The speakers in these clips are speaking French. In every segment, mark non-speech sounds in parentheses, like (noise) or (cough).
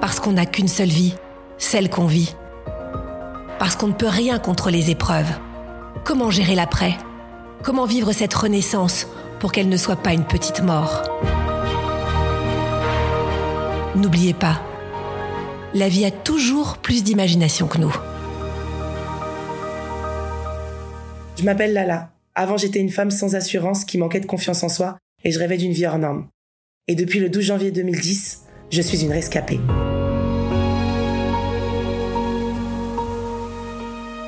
Parce qu'on n'a qu'une seule vie, celle qu'on vit. Parce qu'on ne peut rien contre les épreuves. Comment gérer l'après? Comment vivre cette renaissance pour qu'elle ne soit pas une petite mort? N'oubliez pas, la vie a toujours plus d'imagination que nous. Je m'appelle Lala. Avant, j'étais une femme sans assurance qui manquait de confiance en soi et je rêvais d'une vie hors norme. Et depuis le 12 janvier 2010, je suis une rescapée.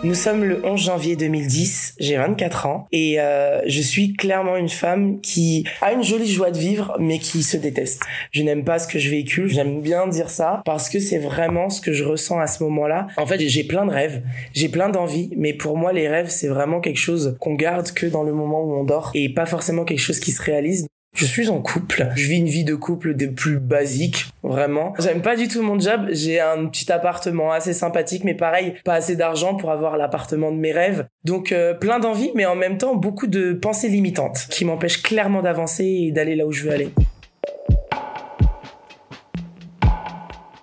Nous sommes le 11 janvier 2010, j'ai 24 ans et euh, je suis clairement une femme qui a une jolie joie de vivre mais qui se déteste. Je n'aime pas ce que je véhicule, j'aime bien dire ça parce que c'est vraiment ce que je ressens à ce moment-là. En fait, j'ai plein de rêves, j'ai plein d'envies mais pour moi les rêves c'est vraiment quelque chose qu'on garde que dans le moment où on dort et pas forcément quelque chose qui se réalise. Je suis en couple. Je vis une vie de couple des plus basiques, vraiment. J'aime pas du tout mon job. J'ai un petit appartement assez sympathique, mais pareil, pas assez d'argent pour avoir l'appartement de mes rêves. Donc euh, plein d'envie, mais en même temps beaucoup de pensées limitantes qui m'empêchent clairement d'avancer et d'aller là où je veux aller.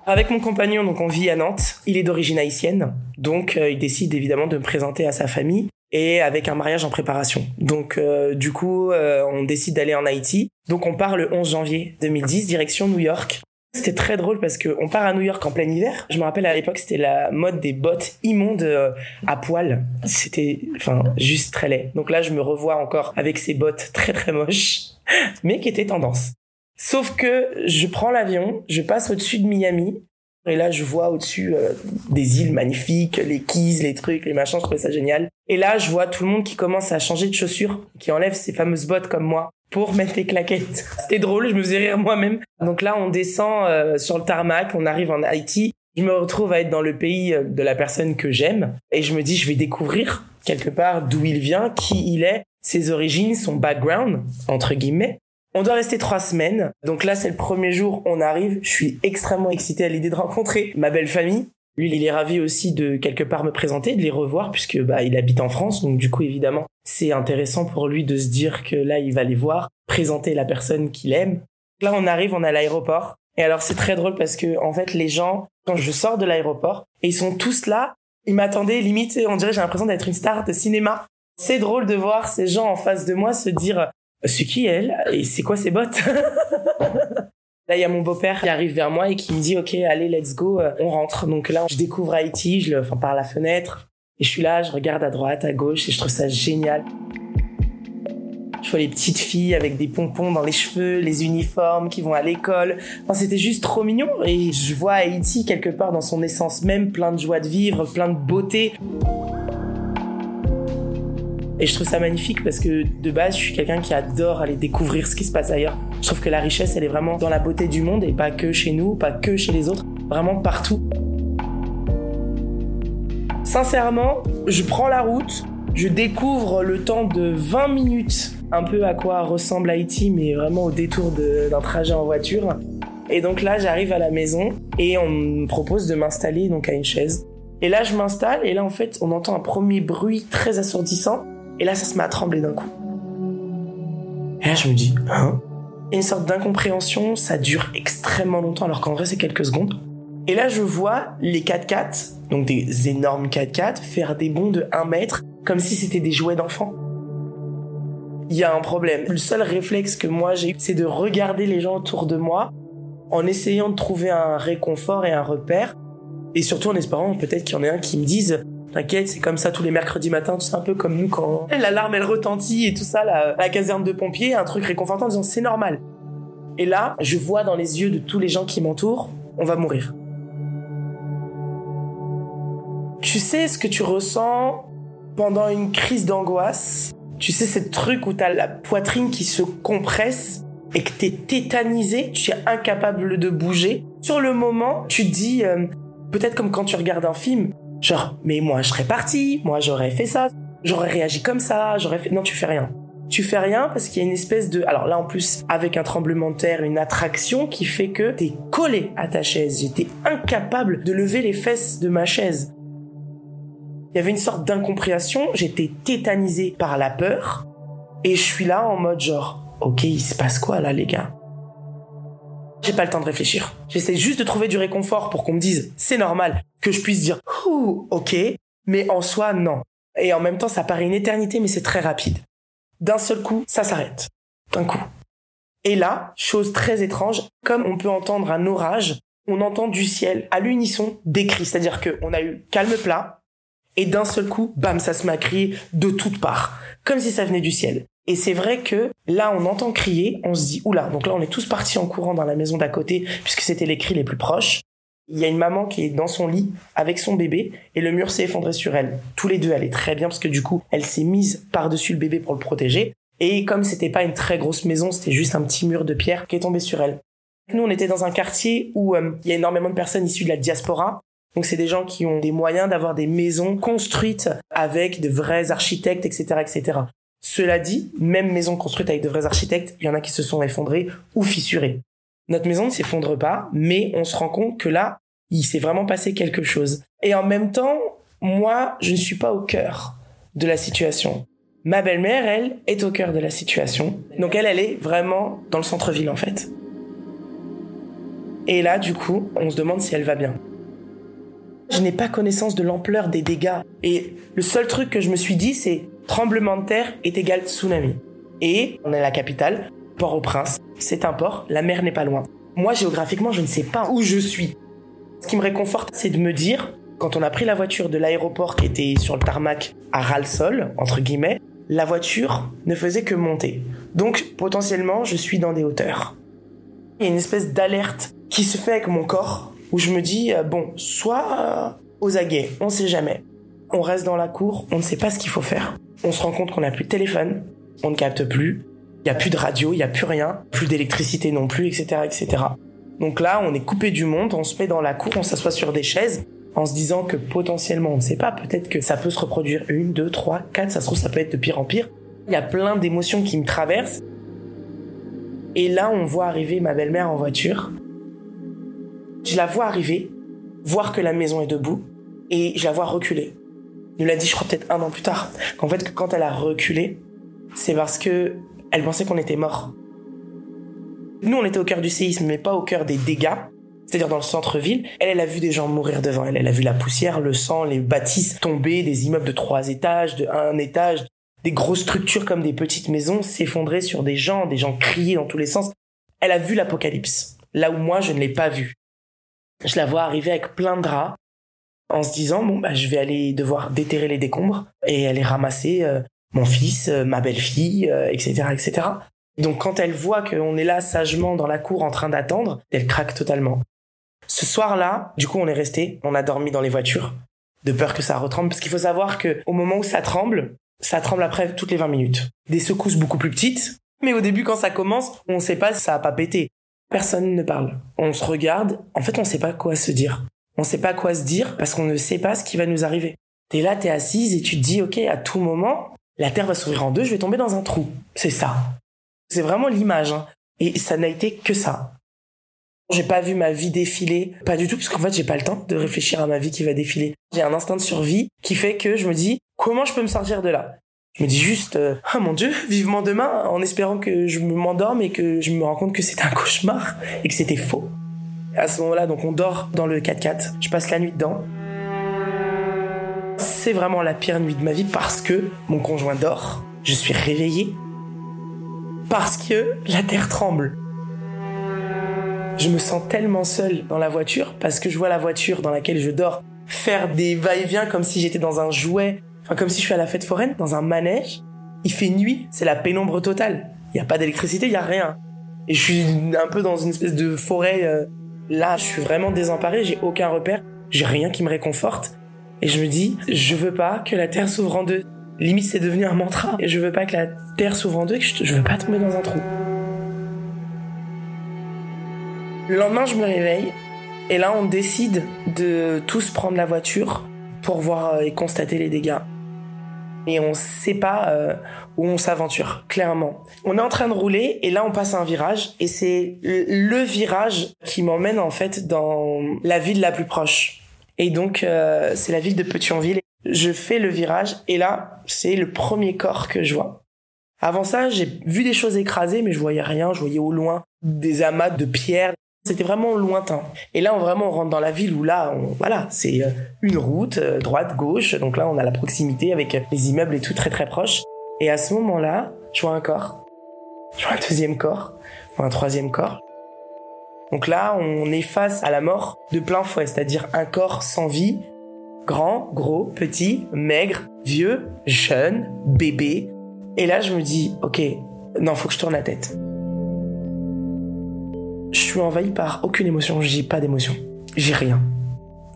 Avec mon compagnon, donc on vit à Nantes. Il est d'origine haïtienne, donc euh, il décide évidemment de me présenter à sa famille et avec un mariage en préparation. Donc euh, du coup, euh, on décide d'aller en Haïti. Donc on part le 11 janvier 2010, direction New York. C'était très drôle parce que on part à New York en plein hiver. Je me rappelle à l'époque, c'était la mode des bottes immondes euh, à poil. C'était, enfin, juste très laid. Donc là, je me revois encore avec ces bottes très très moches, (laughs) mais qui étaient tendance. Sauf que je prends l'avion, je passe au-dessus de Miami et là, je vois au-dessus euh, des îles magnifiques, les keys, les trucs, les machins, je trouvais ça génial. Et là, je vois tout le monde qui commence à changer de chaussures, qui enlève ses fameuses bottes comme moi pour mettre les claquettes. (laughs) C'était drôle, je me faisais rire moi-même. Donc là, on descend euh, sur le tarmac, on arrive en Haïti. Je me retrouve à être dans le pays euh, de la personne que j'aime et je me dis, je vais découvrir quelque part d'où il vient, qui il est, ses origines, son background, entre guillemets. On doit rester trois semaines. Donc là, c'est le premier jour, on arrive. Je suis extrêmement excitée à l'idée de rencontrer ma belle famille. Lui, il est ravi aussi de quelque part me présenter, de les revoir, puisque bah il habite en France, donc du coup évidemment c'est intéressant pour lui de se dire que là il va les voir, présenter la personne qu'il aime. Là on arrive, on est à l'aéroport, et alors c'est très drôle parce que en fait les gens, quand je sors de l'aéroport, et ils sont tous là, ils m'attendaient limite, on dirait j'ai l'impression d'être une star de cinéma. C'est drôle de voir ces gens en face de moi se dire c'est qui elle? Et c'est quoi ses bottes? (laughs) Là, il y a mon beau-père qui arrive vers moi et qui me dit, OK, allez, let's go, euh, on rentre. Donc là, je découvre Haïti, je le, enfin, par la fenêtre. Et je suis là, je regarde à droite, à gauche et je trouve ça génial. Je vois les petites filles avec des pompons dans les cheveux, les uniformes qui vont à l'école. Enfin, c'était juste trop mignon. Et je vois Haïti quelque part dans son essence même, plein de joie de vivre, plein de beauté. Et je trouve ça magnifique parce que de base, je suis quelqu'un qui adore aller découvrir ce qui se passe ailleurs. Je trouve que la richesse, elle est vraiment dans la beauté du monde et pas que chez nous, pas que chez les autres, vraiment partout. Sincèrement, je prends la route, je découvre le temps de 20 minutes un peu à quoi ressemble Haïti, mais vraiment au détour d'un trajet en voiture. Et donc là, j'arrive à la maison et on me propose de m'installer donc à une chaise. Et là, je m'installe et là, en fait, on entend un premier bruit très assourdissant. Et là, ça se met à trembler d'un coup. Et là, je me dis, hein? Et une sorte d'incompréhension, ça dure extrêmement longtemps, alors qu'en vrai, c'est quelques secondes. Et là, je vois les 4x4, donc des énormes 4x4, faire des bonds de 1 mètre, comme si c'était des jouets d'enfants. il y a un problème. Le seul réflexe que moi j'ai, c'est de regarder les gens autour de moi en essayant de trouver un réconfort et un repère. Et surtout en espérant peut-être qu'il y en ait un qui me dise T'inquiète, c'est comme ça tous les mercredis matins, c'est un peu comme nous quand l'alarme elle retentit et tout ça, la, caserne de pompiers, un truc réconfortant en disant c'est normal. Et là, je vois dans les yeux de tous les gens qui m'entourent, on va mourir. Tu sais ce que tu ressens pendant une crise d'angoisse? Tu sais, ce truc où t'as la poitrine qui se compresse et que t'es tétanisé, tu es incapable de bouger? Sur le moment, tu dis, euh, peut-être comme quand tu regardes un film, genre, mais moi je serais parti, moi j'aurais fait ça, j'aurais réagi comme ça, j'aurais fait... Non, tu fais rien. Tu fais rien parce qu'il y a une espèce de... Alors là en plus, avec un tremblement de terre, une attraction qui fait que t'es collé à ta chaise. J'étais incapable de lever les fesses de ma chaise. Il y avait une sorte d'incompréhension, j'étais tétanisé par la peur, et je suis là en mode genre, ok, il se passe quoi là les gars? J'ai pas le temps de réfléchir. J'essaie juste de trouver du réconfort pour qu'on me dise, c'est normal, que je puisse dire, ouh, ok, mais en soi, non. Et en même temps, ça paraît une éternité, mais c'est très rapide. D'un seul coup, ça s'arrête. D'un coup. Et là, chose très étrange, comme on peut entendre un orage, on entend du ciel à l'unisson des cris. C'est-à-dire qu'on a eu calme plat, et d'un seul coup, bam, ça se met à de toutes parts, comme si ça venait du ciel. Et c'est vrai que là, on entend crier, on se dit, oula, donc là, on est tous partis en courant dans la maison d'à côté, puisque c'était les cris les plus proches. Il y a une maman qui est dans son lit avec son bébé et le mur s'est effondré sur elle. Tous les deux, elle est très bien parce que du coup, elle s'est mise par-dessus le bébé pour le protéger. Et comme c'était pas une très grosse maison, c'était juste un petit mur de pierre qui est tombé sur elle. Nous, on était dans un quartier où euh, il y a énormément de personnes issues de la diaspora donc c'est des gens qui ont des moyens d'avoir des maisons construites avec de vrais architectes, etc., etc. Cela dit, même maisons construites avec de vrais architectes, il y en a qui se sont effondrées ou fissurées. Notre maison ne s'effondre pas, mais on se rend compte que là, il s'est vraiment passé quelque chose. Et en même temps, moi, je ne suis pas au cœur de la situation. Ma belle-mère, elle, est au cœur de la situation. Donc elle, elle est vraiment dans le centre-ville, en fait. Et là, du coup, on se demande si elle va bien. Je n'ai pas connaissance de l'ampleur des dégâts. Et le seul truc que je me suis dit, c'est tremblement de terre est égal tsunami. Et on est à la capitale, Port-au-Prince. C'est un port, la mer n'est pas loin. Moi, géographiquement, je ne sais pas où je suis. Ce qui me réconforte, c'est de me dire, quand on a pris la voiture de l'aéroport qui était sur le tarmac à ras-le-sol, entre guillemets, la voiture ne faisait que monter. Donc, potentiellement, je suis dans des hauteurs. Il y a une espèce d'alerte qui se fait avec mon corps où je me dis, euh, bon, soit euh, aux aguets, on sait jamais. On reste dans la cour, on ne sait pas ce qu'il faut faire. On se rend compte qu'on n'a plus de téléphone, on ne capte plus, il n'y a plus de radio, il n'y a plus rien, plus d'électricité non plus, etc., etc. Donc là, on est coupé du monde, on se met dans la cour, on s'assoit sur des chaises, en se disant que potentiellement, on ne sait pas, peut-être que ça peut se reproduire une, deux, trois, quatre, ça se trouve, ça peut être de pire en pire. Il y a plein d'émotions qui me traversent. Et là, on voit arriver ma belle-mère en voiture, je la vois arriver, voir que la maison est debout, et je la vois reculer. Il l'a dit, je crois, peut-être un an plus tard, qu'en fait, quand elle a reculé, c'est parce que elle pensait qu'on était mort. Nous, on était au cœur du séisme, mais pas au cœur des dégâts, c'est-à-dire dans le centre-ville. Elle, elle a vu des gens mourir devant elle. Elle a vu la poussière, le sang, les bâtisses tomber, des immeubles de trois étages, de un étage, des grosses structures comme des petites maisons s'effondrer sur des gens, des gens crier dans tous les sens. Elle a vu l'apocalypse. Là où moi, je ne l'ai pas vu. Je la vois arriver avec plein de draps en se disant bon bah je vais aller devoir déterrer les décombres et aller ramasser euh, mon fils, euh, ma belle-fille, etc., euh, etc. Donc quand elle voit qu'on est là sagement dans la cour en train d'attendre, elle craque totalement. Ce soir-là, du coup, on est resté, on a dormi dans les voitures, de peur que ça retremble, parce qu'il faut savoir que au moment où ça tremble, ça tremble après toutes les 20 minutes. Des secousses beaucoup plus petites, mais au début, quand ça commence, on ne sait pas si ça a pas pété. Personne ne parle. On se regarde. En fait, on ne sait pas quoi se dire. On sait pas quoi se dire parce qu'on ne sait pas ce qui va nous arriver. T'es là, t'es assise et tu te dis, ok, à tout moment, la terre va s'ouvrir en deux, je vais tomber dans un trou. C'est ça. C'est vraiment l'image. Hein. Et ça n'a été que ça. J'ai pas vu ma vie défiler, pas du tout, parce qu'en fait, j'ai pas le temps de réfléchir à ma vie qui va défiler. J'ai un instinct de survie qui fait que je me dis, comment je peux me sortir de là? Je me dis juste, euh, oh mon dieu, vivement demain, en espérant que je me m'endorme et que je me rends compte que c'était un cauchemar et que c'était faux. À ce moment-là, donc on dort dans le 4x4. Je passe la nuit dedans. C'est vraiment la pire nuit de ma vie parce que mon conjoint dort. Je suis réveillé. parce que la terre tremble. Je me sens tellement seul dans la voiture parce que je vois la voiture dans laquelle je dors faire des va-et-vient comme si j'étais dans un jouet, enfin comme si je suis à la fête foraine, dans un manège. Il fait nuit, c'est la pénombre totale. Il n'y a pas d'électricité, il n'y a rien. Et je suis un peu dans une espèce de forêt. Euh, là, je suis vraiment désemparé, j'ai aucun repère, j'ai rien qui me réconforte. Et je me dis, je veux pas que la Terre s'ouvre en deux. Limite, c'est devenu un mantra. Et je veux pas que la Terre s'ouvre en deux, que je, je veux pas tomber dans un trou. Le lendemain, je me réveille. Et là, on décide de tous prendre la voiture pour voir euh, et constater les dégâts. Et on sait pas euh, où on s'aventure, clairement. On est en train de rouler et là on passe un virage et c'est le virage qui m'emmène en fait dans la ville la plus proche. Et donc euh, c'est la ville de Petionville. Je fais le virage et là c'est le premier corps que je vois. Avant ça, j'ai vu des choses écrasées, mais je voyais rien. Je voyais au loin des amas de pierres, c'était vraiment lointain. Et là, on vraiment rentre dans la ville où là, on, voilà, c'est euh, une route, euh, droite, gauche. Donc là, on a la proximité avec euh, les immeubles et tout très très proche. Et à ce moment-là, je vois un corps. Je vois un deuxième corps. Je vois un troisième corps. Donc là, on est face à la mort de plein fouet, c'est-à-dire un corps sans vie, grand, gros, petit, maigre, vieux, jeune, bébé. Et là, je me dis, ok, non, faut que je tourne la tête je suis envahi par aucune émotion, j'ai pas d'émotion. J'ai rien.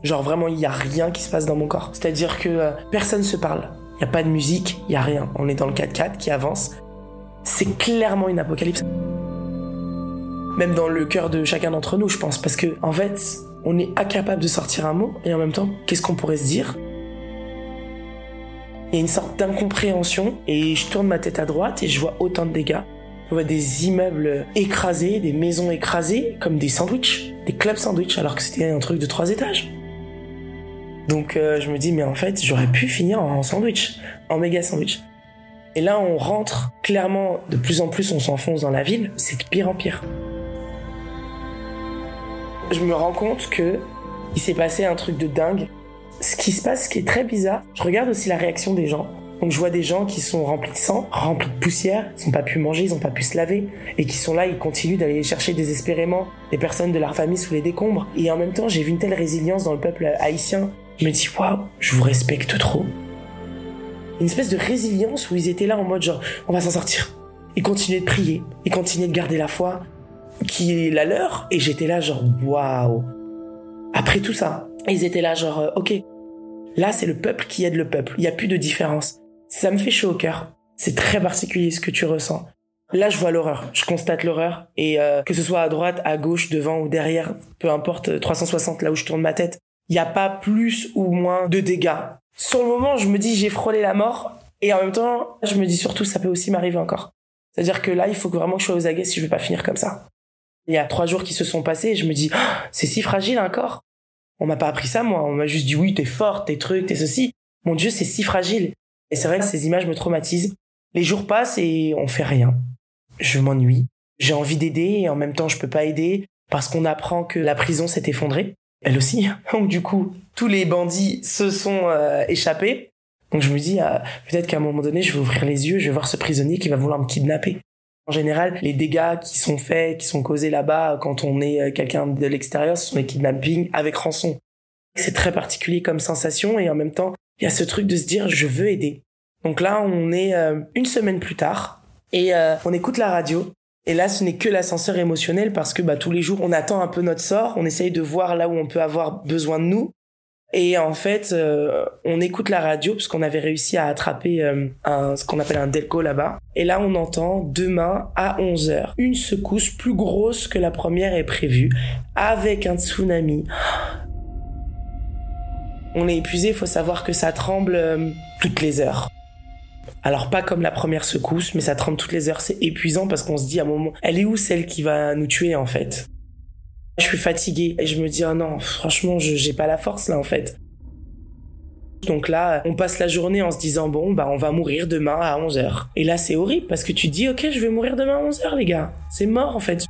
Genre vraiment, il y a rien qui se passe dans mon corps. C'est-à-dire que euh, personne se parle. Il y a pas de musique, il y a rien. On est dans le 4x4 qui avance. C'est clairement une apocalypse. Même dans le cœur de chacun d'entre nous, je pense, parce que en fait, on est incapable de sortir un mot et en même temps, qu'est-ce qu'on pourrait se dire? Il y a une sorte d'incompréhension et je tourne ma tête à droite et je vois autant de dégâts. On voit des immeubles écrasés, des maisons écrasées, comme des sandwichs, des clubs sandwichs, alors que c'était un truc de trois étages. Donc euh, je me dis, mais en fait, j'aurais pu finir en sandwich, en méga sandwich. Et là, on rentre clairement, de plus en plus, on s'enfonce dans la ville, c'est de pire en pire. Je me rends compte que il s'est passé un truc de dingue. Ce qui se passe, ce qui est très bizarre, je regarde aussi la réaction des gens. Donc je vois des gens qui sont remplis de sang, remplis de poussière, ils n'ont pas pu manger, ils n'ont pas pu se laver, et qui sont là, ils continuent d'aller chercher désespérément des personnes de leur famille sous les décombres. Et en même temps, j'ai vu une telle résilience dans le peuple haïtien. Je me dis, waouh, je vous respecte trop. Une espèce de résilience où ils étaient là en mode genre, on va s'en sortir. Ils continuaient de prier, ils continuaient de garder la foi, qui est la leur, et j'étais là genre, waouh. Après tout ça, ils étaient là genre, euh, ok, là c'est le peuple qui aide le peuple, il n'y a plus de différence. Ça me fait chaud au cœur. C'est très particulier ce que tu ressens. Là, je vois l'horreur. Je constate l'horreur. Et euh, que ce soit à droite, à gauche, devant ou derrière, peu importe, 360, là où je tourne ma tête, il n'y a pas plus ou moins de dégâts. Sur le moment, je me dis, j'ai frôlé la mort. Et en même temps, je me dis surtout, ça peut aussi m'arriver encore. C'est-à-dire que là, il faut vraiment que je sois aux aguets si je veux pas finir comme ça. Il y a trois jours qui se sont passés et je me dis, oh, c'est si fragile un corps. On m'a pas appris ça, moi. On m'a juste dit, oui, t'es forte, t'es truc, t'es ceci. Mon Dieu, c'est si fragile. Et c'est vrai que ces images me traumatisent. Les jours passent et on fait rien. Je m'ennuie. J'ai envie d'aider et en même temps je peux pas aider parce qu'on apprend que la prison s'est effondrée. Elle aussi. (laughs) Donc du coup, tous les bandits se sont euh, échappés. Donc je me dis, euh, peut-être qu'à un moment donné, je vais ouvrir les yeux, je vais voir ce prisonnier qui va vouloir me kidnapper. En général, les dégâts qui sont faits, qui sont causés là-bas quand on est euh, quelqu'un de l'extérieur, ce sont les kidnappings avec rançon. C'est très particulier comme sensation et en même temps, il y a ce truc de se dire je veux aider. Donc là, on est euh, une semaine plus tard et euh, on écoute la radio. Et là, ce n'est que l'ascenseur émotionnel parce que bah, tous les jours, on attend un peu notre sort, on essaye de voir là où on peut avoir besoin de nous. Et en fait, euh, on écoute la radio parce qu'on avait réussi à attraper ce qu'on appelle un delco là-bas. Et là, on entend demain à 11h une secousse plus grosse que la première est prévue avec un tsunami on est épuisé, il faut savoir que ça tremble toutes les heures. Alors pas comme la première secousse, mais ça tremble toutes les heures. C'est épuisant parce qu'on se dit à un moment, elle est où celle qui va nous tuer en fait? Je suis fatigué et je me dis, oh non, franchement, j'ai pas la force là en fait. Donc là, on passe la journée en se disant, bon, bah on va mourir demain à 11h. Et là, c'est horrible parce que tu dis, ok, je vais mourir demain à 11h les gars. C'est mort en fait.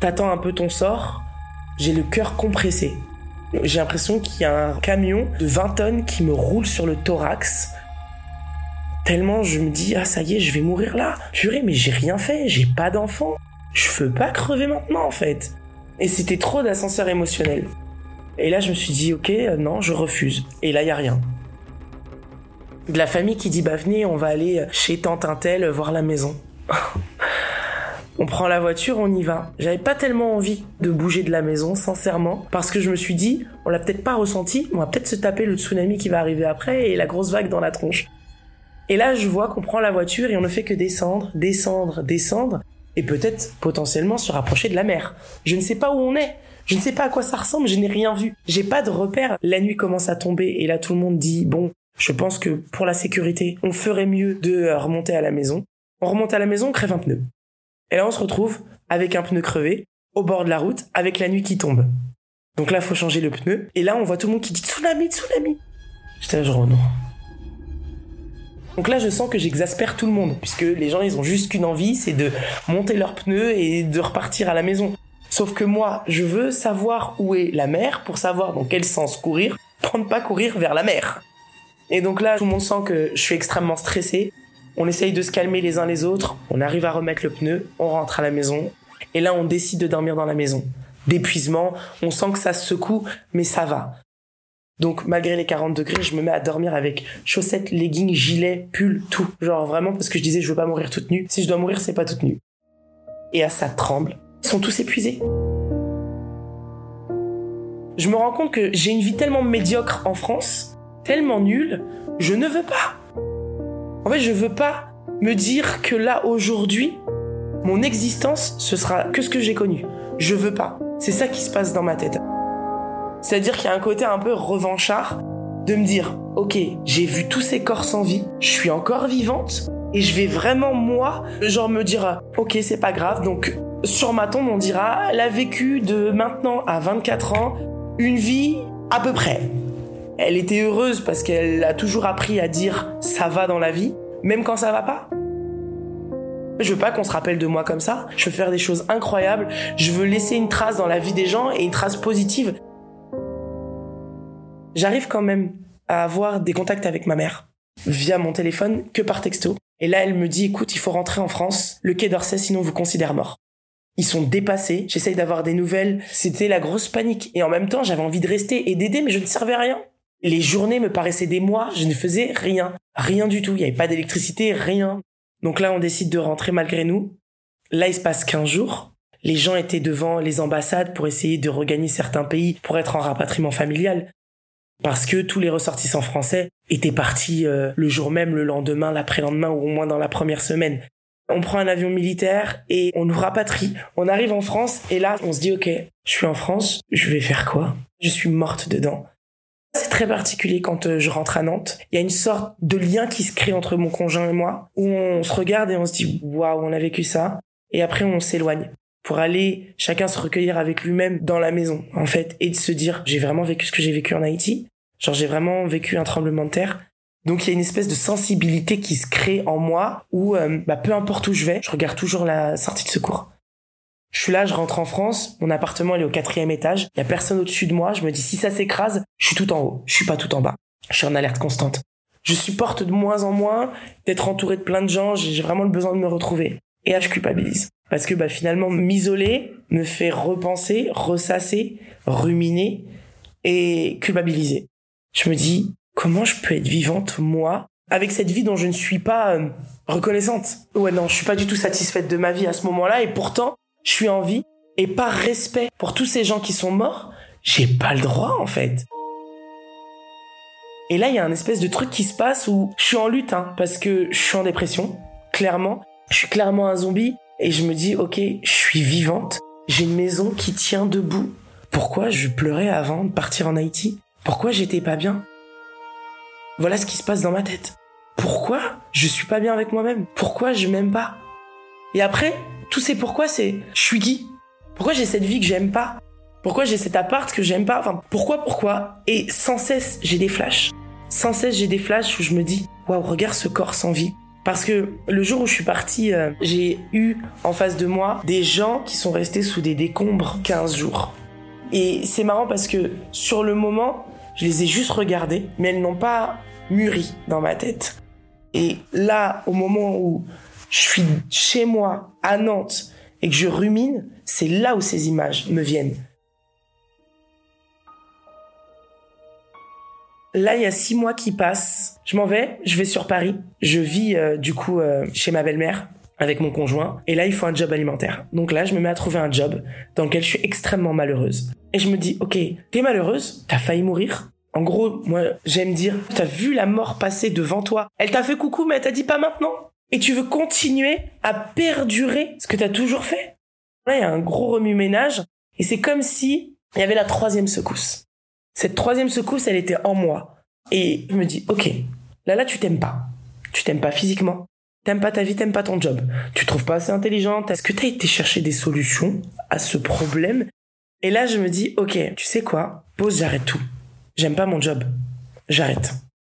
T'attends un peu ton sort. J'ai le cœur compressé. J'ai l'impression qu'il y a un camion de 20 tonnes qui me roule sur le thorax. Tellement je me dis, ah ça y est, je vais mourir là. Purée, mais j'ai rien fait, j'ai pas d'enfant. Je veux pas crever maintenant en fait. Et c'était trop d'ascenseur émotionnel. Et là je me suis dit, ok, euh, non, je refuse. Et là, il y a rien. De la famille qui dit, bah venez, on va aller chez tante Intel voir la maison. (laughs) On prend la voiture, on y va. J'avais pas tellement envie de bouger de la maison, sincèrement, parce que je me suis dit, on l'a peut-être pas ressenti, on va peut-être se taper le tsunami qui va arriver après et la grosse vague dans la tronche. Et là, je vois qu'on prend la voiture et on ne fait que descendre, descendre, descendre, et peut-être potentiellement se rapprocher de la mer. Je ne sais pas où on est. Je ne sais pas à quoi ça ressemble, je n'ai rien vu. J'ai pas de repère. La nuit commence à tomber et là tout le monde dit bon, je pense que pour la sécurité, on ferait mieux de remonter à la maison. On remonte à la maison, on crève un pneu. Et là, on se retrouve avec un pneu crevé, au bord de la route, avec la nuit qui tombe. Donc là, faut changer le pneu. Et là, on voit tout le monde qui dit tsunami, tsunami. J'étais genre, non. Donc là, je sens que j'exaspère tout le monde, puisque les gens, ils ont juste qu'une envie, c'est de monter leurs pneus et de repartir à la maison. Sauf que moi, je veux savoir où est la mer pour savoir dans quel sens courir, pour ne pas courir vers la mer. Et donc là, tout le monde sent que je suis extrêmement stressé. On essaye de se calmer les uns les autres, on arrive à remettre le pneu, on rentre à la maison, et là on décide de dormir dans la maison. D'épuisement, on sent que ça se secoue, mais ça va. Donc malgré les 40 degrés, je me mets à dormir avec chaussettes, leggings, gilets, pull, tout. Genre vraiment parce que je disais je veux pas mourir toute nue. Si je dois mourir, c'est pas toute nue. Et à ça tremble. Ils sont tous épuisés. Je me rends compte que j'ai une vie tellement médiocre en France, tellement nulle, je ne veux pas. En fait, je veux pas me dire que là, aujourd'hui, mon existence, ce sera que ce que j'ai connu. Je veux pas. C'est ça qui se passe dans ma tête. C'est-à-dire qu'il y a un côté un peu revanchard de me dire, ok, j'ai vu tous ces corps sans vie, je suis encore vivante, et je vais vraiment, moi, genre me dire, ok, c'est pas grave, donc sur ma tombe, on dira, elle a vécu de maintenant à 24 ans une vie à peu près. Elle était heureuse parce qu'elle a toujours appris à dire ça va dans la vie, même quand ça va pas. Je veux pas qu'on se rappelle de moi comme ça. Je veux faire des choses incroyables. Je veux laisser une trace dans la vie des gens et une trace positive. J'arrive quand même à avoir des contacts avec ma mère via mon téléphone que par texto. Et là, elle me dit, écoute, il faut rentrer en France. Le quai d'Orsay, sinon vous considère mort. Ils sont dépassés. J'essaye d'avoir des nouvelles. C'était la grosse panique. Et en même temps, j'avais envie de rester et d'aider, mais je ne servais à rien. Les journées me paraissaient des mois, je ne faisais rien. Rien du tout. Il n'y avait pas d'électricité, rien. Donc là, on décide de rentrer malgré nous. Là, il se passe 15 jours. Les gens étaient devant les ambassades pour essayer de regagner certains pays pour être en rapatriement familial. Parce que tous les ressortissants français étaient partis euh, le jour même, le lendemain, l'après-lendemain ou au moins dans la première semaine. On prend un avion militaire et on nous rapatrie. On arrive en France et là, on se dit, OK, je suis en France, je vais faire quoi? Je suis morte dedans. C'est très particulier quand euh, je rentre à Nantes. Il y a une sorte de lien qui se crée entre mon conjoint et moi, où on se regarde et on se dit waouh, on a vécu ça. Et après, on s'éloigne pour aller chacun se recueillir avec lui-même dans la maison, en fait, et de se dire j'ai vraiment vécu ce que j'ai vécu en Haïti. Genre j'ai vraiment vécu un tremblement de terre. Donc il y a une espèce de sensibilité qui se crée en moi où euh, bah, peu importe où je vais, je regarde toujours la sortie de secours. Je suis là, je rentre en France, mon appartement est au quatrième étage, il y a personne au-dessus de moi, je me dis si ça s'écrase, je suis tout en haut, je suis pas tout en bas. Je suis en alerte constante. Je supporte de moins en moins d'être entouré de plein de gens, j'ai vraiment le besoin de me retrouver. Et là, je culpabilise. Parce que bah, finalement, m'isoler me fait repenser, ressasser, ruminer et culpabiliser. Je me dis, comment je peux être vivante, moi, avec cette vie dont je ne suis pas euh, reconnaissante? Ouais, non, je suis pas du tout satisfaite de ma vie à ce moment-là, et pourtant, je suis en vie, et par respect pour tous ces gens qui sont morts, j'ai pas le droit en fait. Et là, il y a un espèce de truc qui se passe où je suis en lutte, hein, parce que je suis en dépression, clairement. Je suis clairement un zombie, et je me dis, ok, je suis vivante, j'ai une maison qui tient debout. Pourquoi je pleurais avant de partir en Haïti? Pourquoi j'étais pas bien? Voilà ce qui se passe dans ma tête. Pourquoi je suis pas bien avec moi-même? Pourquoi je m'aime pas? Et après, tous ces pourquoi, c'est je suis qui? Pourquoi j'ai cette vie que j'aime pas? Pourquoi j'ai cet appart que j'aime pas? Enfin, pourquoi, pourquoi? Et sans cesse, j'ai des flashs. Sans cesse, j'ai des flashs où je me dis waouh, regarde ce corps sans vie. Parce que le jour où je suis partie, euh, j'ai eu en face de moi des gens qui sont restés sous des décombres 15 jours. Et c'est marrant parce que sur le moment, je les ai juste regardés, mais elles n'ont pas mûri dans ma tête. Et là, au moment où je suis chez moi, à Nantes, et que je rumine, c'est là où ces images me viennent. Là, il y a six mois qui passent. Je m'en vais, je vais sur Paris. Je vis euh, du coup euh, chez ma belle-mère avec mon conjoint. Et là, il faut un job alimentaire. Donc là, je me mets à trouver un job dans lequel je suis extrêmement malheureuse. Et je me dis, ok, t'es malheureuse, t'as failli mourir. En gros, moi, j'aime dire, t'as vu la mort passer devant toi. Elle t'a fait coucou, mais elle t'a dit pas maintenant. Et tu veux continuer à perdurer ce que t'as toujours fait? Là, il y a un gros remue-ménage. Et c'est comme si il y avait la troisième secousse. Cette troisième secousse, elle était en moi. Et je me dis, ok, là, là, tu t'aimes pas. Tu t'aimes pas physiquement. T'aimes pas ta vie, t'aimes pas ton job. Tu trouves pas assez intelligente. Est-ce que t'as été chercher des solutions à ce problème? Et là, je me dis, ok, tu sais quoi? Pause, j'arrête tout. J'aime pas mon job. J'arrête.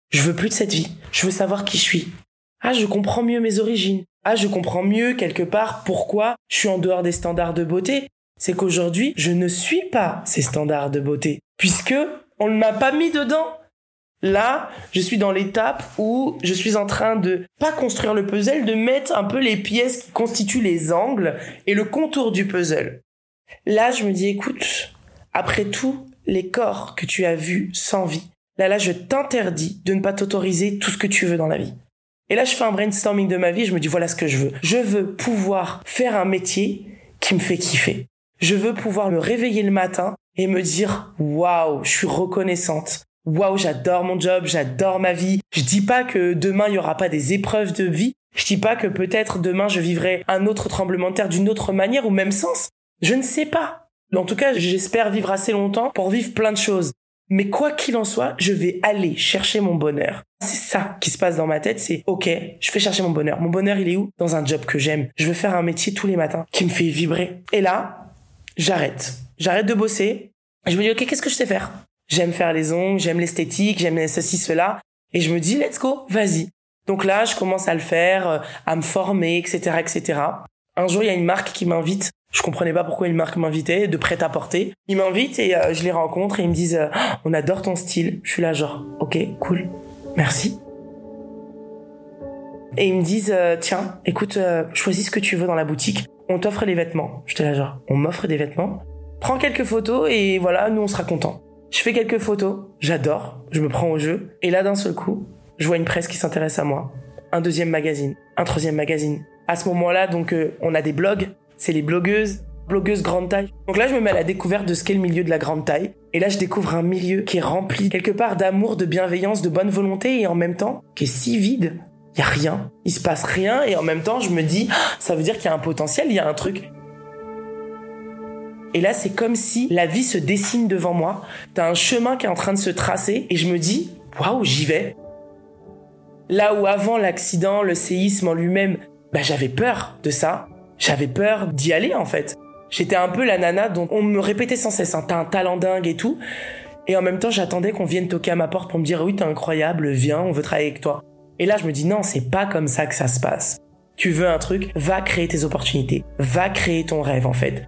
Je veux plus de cette vie. Je veux savoir qui je suis. Ah, je comprends mieux mes origines. Ah, je comprends mieux quelque part pourquoi je suis en dehors des standards de beauté. C'est qu'aujourd'hui, je ne suis pas ces standards de beauté puisque on ne m'a pas mis dedans. Là, je suis dans l'étape où je suis en train de pas construire le puzzle, de mettre un peu les pièces qui constituent les angles et le contour du puzzle. Là, je me dis, écoute, après tout, les corps que tu as vus sans vie, là, là, je t'interdis de ne pas t'autoriser tout ce que tu veux dans la vie. Et là, je fais un brainstorming de ma vie, je me dis, voilà ce que je veux. Je veux pouvoir faire un métier qui me fait kiffer. Je veux pouvoir me réveiller le matin et me dire waouh, je suis reconnaissante. Waouh, j'adore mon job, j'adore ma vie. Je dis pas que demain il y aura pas des épreuves de vie. Je dis pas que peut-être demain je vivrai un autre tremblement de terre d'une autre manière ou même sens. Je ne sais pas. En tout cas, j'espère vivre assez longtemps pour vivre plein de choses. Mais quoi qu'il en soit, je vais aller chercher mon bonheur. C'est ça qui se passe dans ma tête, c'est ok, je fais chercher mon bonheur. Mon bonheur, il est où? Dans un job que j'aime. Je veux faire un métier tous les matins qui me fait vibrer. Et là, j'arrête. J'arrête de bosser. je me dis, ok, qu'est-ce que je sais faire? J'aime faire les ongles, j'aime l'esthétique, j'aime ceci, cela. Et je me dis, let's go, vas-y. Donc là, je commence à le faire, euh, à me former, etc., etc. Un jour, il y a une marque qui m'invite. Je comprenais pas pourquoi une marque m'invitait, de prêt à porter. Ils m'invitent et euh, je les rencontre et ils me disent, euh, on adore ton style. Je suis là genre, ok, cool, merci. Et ils me disent, tiens, écoute, choisis ce que tu veux dans la boutique on t'offre les vêtements. J'étais là genre, on m'offre des vêtements? Prends quelques photos et voilà, nous on sera contents. Je fais quelques photos, j'adore, je me prends au jeu. Et là d'un seul coup, je vois une presse qui s'intéresse à moi. Un deuxième magazine, un troisième magazine. À ce moment-là, donc euh, on a des blogs, c'est les blogueuses, blogueuses grande taille. Donc là, je me mets à la découverte de ce qu'est le milieu de la grande taille. Et là, je découvre un milieu qui est rempli quelque part d'amour, de bienveillance, de bonne volonté et en même temps qui est si vide il y a rien, il se passe rien et en même temps je me dis ah, ça veut dire qu'il y a un potentiel, il y a un truc. Et là c'est comme si la vie se dessine devant moi, t'as un chemin qui est en train de se tracer et je me dis waouh j'y vais. Là où avant l'accident, le séisme en lui-même, bah j'avais peur de ça, j'avais peur d'y aller en fait. J'étais un peu la nana dont on me répétait sans cesse, hein, t'as un talent dingue et tout. Et en même temps, j'attendais qu'on vienne toquer à ma porte pour me dire oui, t'es incroyable, viens, on veut travailler avec toi. Et là, je me dis non, c'est pas comme ça que ça se passe. Tu veux un truc, va créer tes opportunités, va créer ton rêve en fait.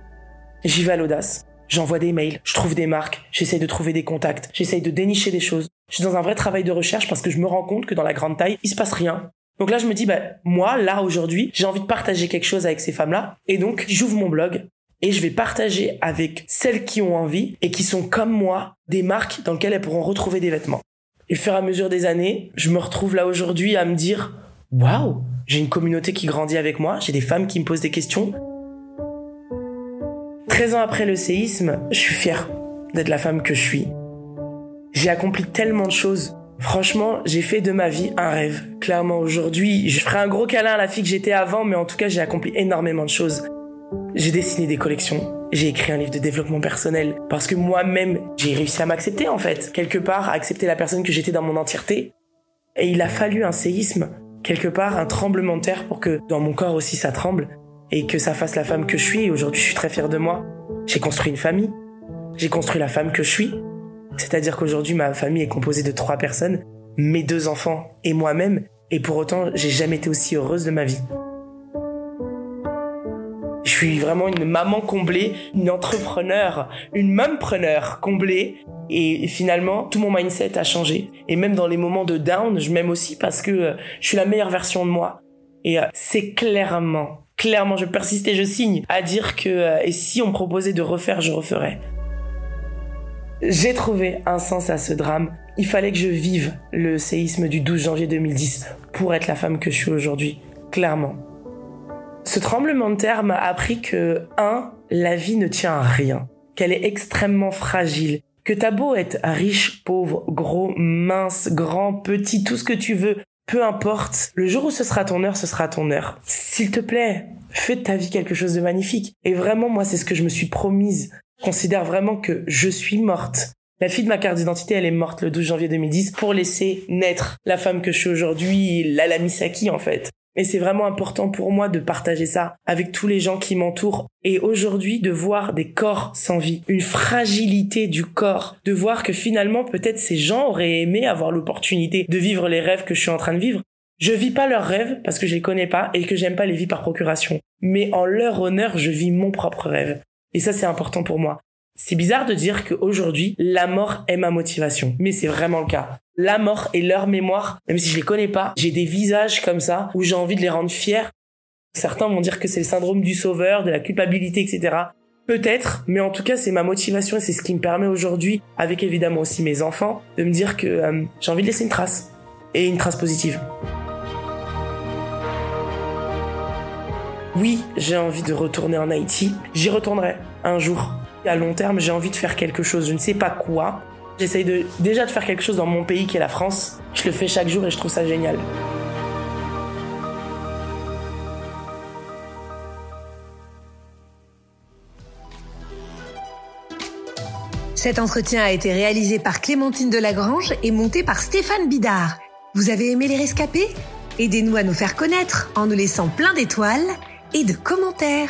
J'y vais à l'audace. J'envoie des mails, je trouve des marques, j'essaye de trouver des contacts, j'essaye de dénicher des choses. Je suis dans un vrai travail de recherche parce que je me rends compte que dans la grande taille, il se passe rien. Donc là, je me dis, bah, moi, là, aujourd'hui, j'ai envie de partager quelque chose avec ces femmes-là. Et donc, j'ouvre mon blog et je vais partager avec celles qui ont envie et qui sont comme moi des marques dans lesquelles elles pourront retrouver des vêtements. Et au fur et à mesure des années, je me retrouve là aujourd'hui à me dire waouh, j'ai une communauté qui grandit avec moi, j'ai des femmes qui me posent des questions. 13 ans après le séisme, je suis fière d'être la femme que je suis. J'ai accompli tellement de choses. Franchement, j'ai fait de ma vie un rêve. Clairement, aujourd'hui, je ferai un gros câlin à la fille que j'étais avant, mais en tout cas, j'ai accompli énormément de choses. J'ai dessiné des collections, j'ai écrit un livre de développement personnel parce que moi-même, j'ai réussi à m'accepter en fait, quelque part, à accepter la personne que j'étais dans mon entièreté. Et il a fallu un séisme, quelque part, un tremblement de terre pour que dans mon corps aussi ça tremble et que ça fasse la femme que je suis. Aujourd'hui, je suis très fière de moi. J'ai construit une famille. J'ai construit la femme que je suis. C'est-à-dire qu'aujourd'hui, ma famille est composée de trois personnes, mes deux enfants et moi-même. Et pour autant, j'ai jamais été aussi heureuse de ma vie. Je suis vraiment une maman comblée, une entrepreneur, une mumpreneur comblée. Et finalement, tout mon mindset a changé. Et même dans les moments de down, je m'aime aussi parce que euh, je suis la meilleure version de moi. Et euh, c'est clairement, clairement, je persiste et je signe à dire que euh, et si on me proposait de refaire, je referais. J'ai trouvé un sens à ce drame. Il fallait que je vive le séisme du 12 janvier 2010 pour être la femme que je suis aujourd'hui, clairement. Ce tremblement de terre m'a appris que 1. La vie ne tient à rien, qu'elle est extrêmement fragile, que t'as beau être riche, pauvre, gros, mince, grand, petit, tout ce que tu veux, peu importe, le jour où ce sera ton heure, ce sera ton heure. S'il te plaît, fais de ta vie quelque chose de magnifique. Et vraiment, moi, c'est ce que je me suis promise. Considère vraiment que je suis morte. La fille de ma carte d'identité, elle est morte le 12 janvier 2010 pour laisser naître la femme que je suis aujourd'hui, la Misaki en fait. Mais c'est vraiment important pour moi de partager ça avec tous les gens qui m'entourent. Et aujourd'hui, de voir des corps sans vie, une fragilité du corps, de voir que finalement, peut-être ces gens auraient aimé avoir l'opportunité de vivre les rêves que je suis en train de vivre. Je vis pas leurs rêves parce que je les connais pas et que j'aime pas les vies par procuration. Mais en leur honneur, je vis mon propre rêve. Et ça, c'est important pour moi. C'est bizarre de dire qu'aujourd'hui, la mort est ma motivation, mais c'est vraiment le cas. La mort et leur mémoire, même si je les connais pas, j'ai des visages comme ça où j'ai envie de les rendre fiers. Certains vont dire que c'est le syndrome du sauveur, de la culpabilité, etc. Peut-être, mais en tout cas, c'est ma motivation et c'est ce qui me permet aujourd'hui, avec évidemment aussi mes enfants, de me dire que euh, j'ai envie de laisser une trace. Et une trace positive. Oui, j'ai envie de retourner en Haïti. J'y retournerai un jour. À long terme, j'ai envie de faire quelque chose. Je ne sais pas quoi. J'essaye déjà de faire quelque chose dans mon pays qui est la France. Je le fais chaque jour et je trouve ça génial. Cet entretien a été réalisé par Clémentine Delagrange et monté par Stéphane Bidard. Vous avez aimé les rescapés? Aidez-nous à nous faire connaître en nous laissant plein d'étoiles et de commentaires.